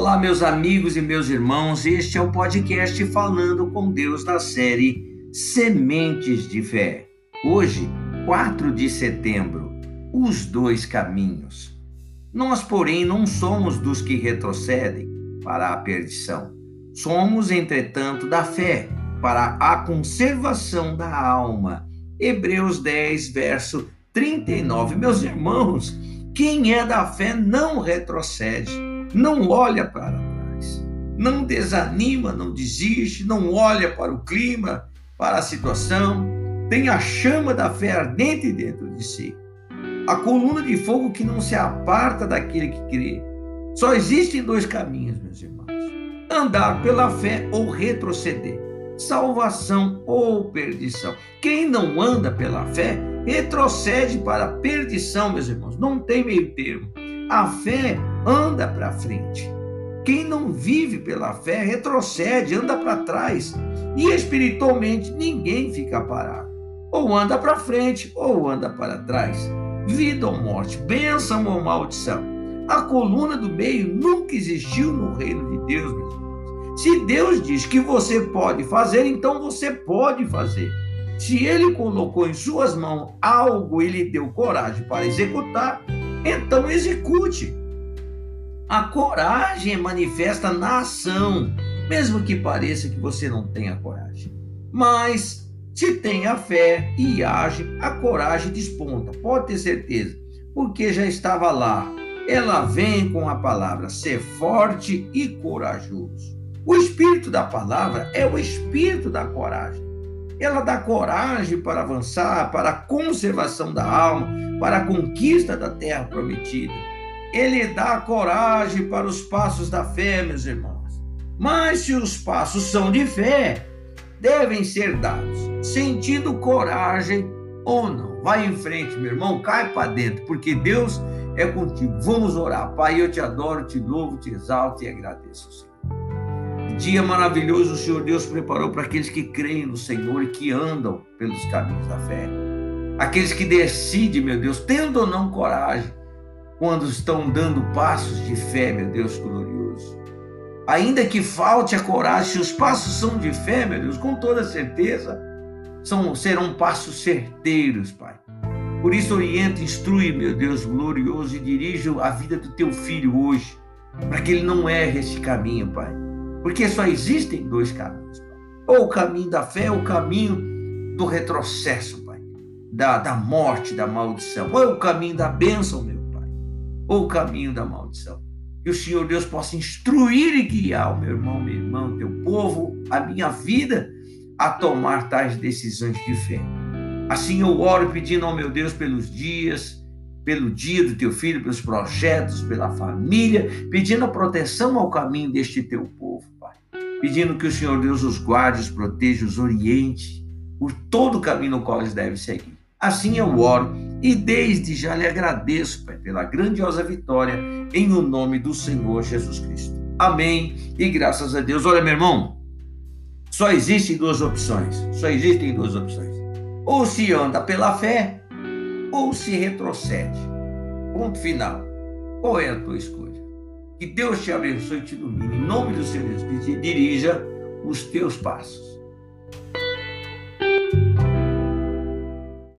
Olá, meus amigos e meus irmãos, este é o podcast Falando com Deus da série Sementes de Fé. Hoje, 4 de setembro, os dois caminhos. Nós, porém, não somos dos que retrocedem para a perdição. Somos, entretanto, da fé para a conservação da alma. Hebreus 10, verso 39. Meus irmãos, quem é da fé não retrocede não olha para trás, não desanima, não desiste, não olha para o clima, para a situação, tem a chama da fé ardente dentro de si. A coluna de fogo que não se aparta daquele que crê. Só existem dois caminhos, meus irmãos: andar pela fé ou retroceder, salvação ou perdição. Quem não anda pela fé retrocede para a perdição, meus irmãos. Não tem meio termo. A fé anda para frente. Quem não vive pela fé retrocede, anda para trás. E espiritualmente ninguém fica parado. Ou anda para frente ou anda para trás. Vida ou morte, bênção ou maldição. A coluna do meio nunca existiu no reino de Deus, meus irmãos. Se Deus diz que você pode fazer, então você pode fazer. Se ele colocou em suas mãos algo e lhe deu coragem para executar, então execute. A coragem é manifesta na ação, mesmo que pareça que você não tenha coragem. Mas se tem a fé e age, a coragem desponta, pode ter certeza, porque já estava lá. Ela vem com a palavra ser forte e corajoso. O espírito da palavra é o espírito da coragem. Ela dá coragem para avançar, para a conservação da alma, para a conquista da terra prometida. Ele dá coragem para os passos da fé, meus irmãos. Mas se os passos são de fé, devem ser dados, sentindo coragem ou não. Vai em frente, meu irmão, cai para dentro, porque Deus é contigo. Vamos orar. Pai, eu te adoro, te louvo, te exalto e agradeço, Senhor dia maravilhoso o Senhor Deus preparou para aqueles que creem no Senhor e que andam pelos caminhos da fé. Aqueles que decidem, meu Deus, tendo ou não coragem, quando estão dando passos de fé, meu Deus glorioso. Ainda que falte a coragem, se os passos são de fé, meu Deus, com toda certeza, são, serão passos certeiros, Pai. Por isso, orienta, instrui, meu Deus glorioso, e dirige a vida do teu filho hoje, para que ele não erre esse caminho, Pai porque só existem dois caminhos, Pai. Ou o caminho da fé, ou o caminho do retrocesso, Pai. Da, da morte, da maldição. Ou é o caminho da bênção, meu. Ou o caminho da maldição. Que o Senhor Deus possa instruir e guiar o meu irmão, meu irmão, teu povo, a minha vida, a tomar tais decisões de fé. Assim eu oro pedindo ao meu Deus pelos dias, pelo dia do teu filho, pelos projetos, pela família, pedindo a proteção ao caminho deste teu povo, Pai. Pedindo que o Senhor Deus os guarde, os proteja, os oriente por todo o caminho no qual eles devem seguir. Assim eu oro e desde já lhe agradeço, Pai, pela grandiosa vitória em o nome do Senhor Jesus Cristo. Amém. E graças a Deus. Olha, meu irmão, só existem duas opções. Só existem duas opções. Ou se anda pela fé, ou se retrocede. Ponto final. Qual é a tua escolha? Que Deus te abençoe e te ilumine. Em nome do Senhor Jesus, dirija os teus passos.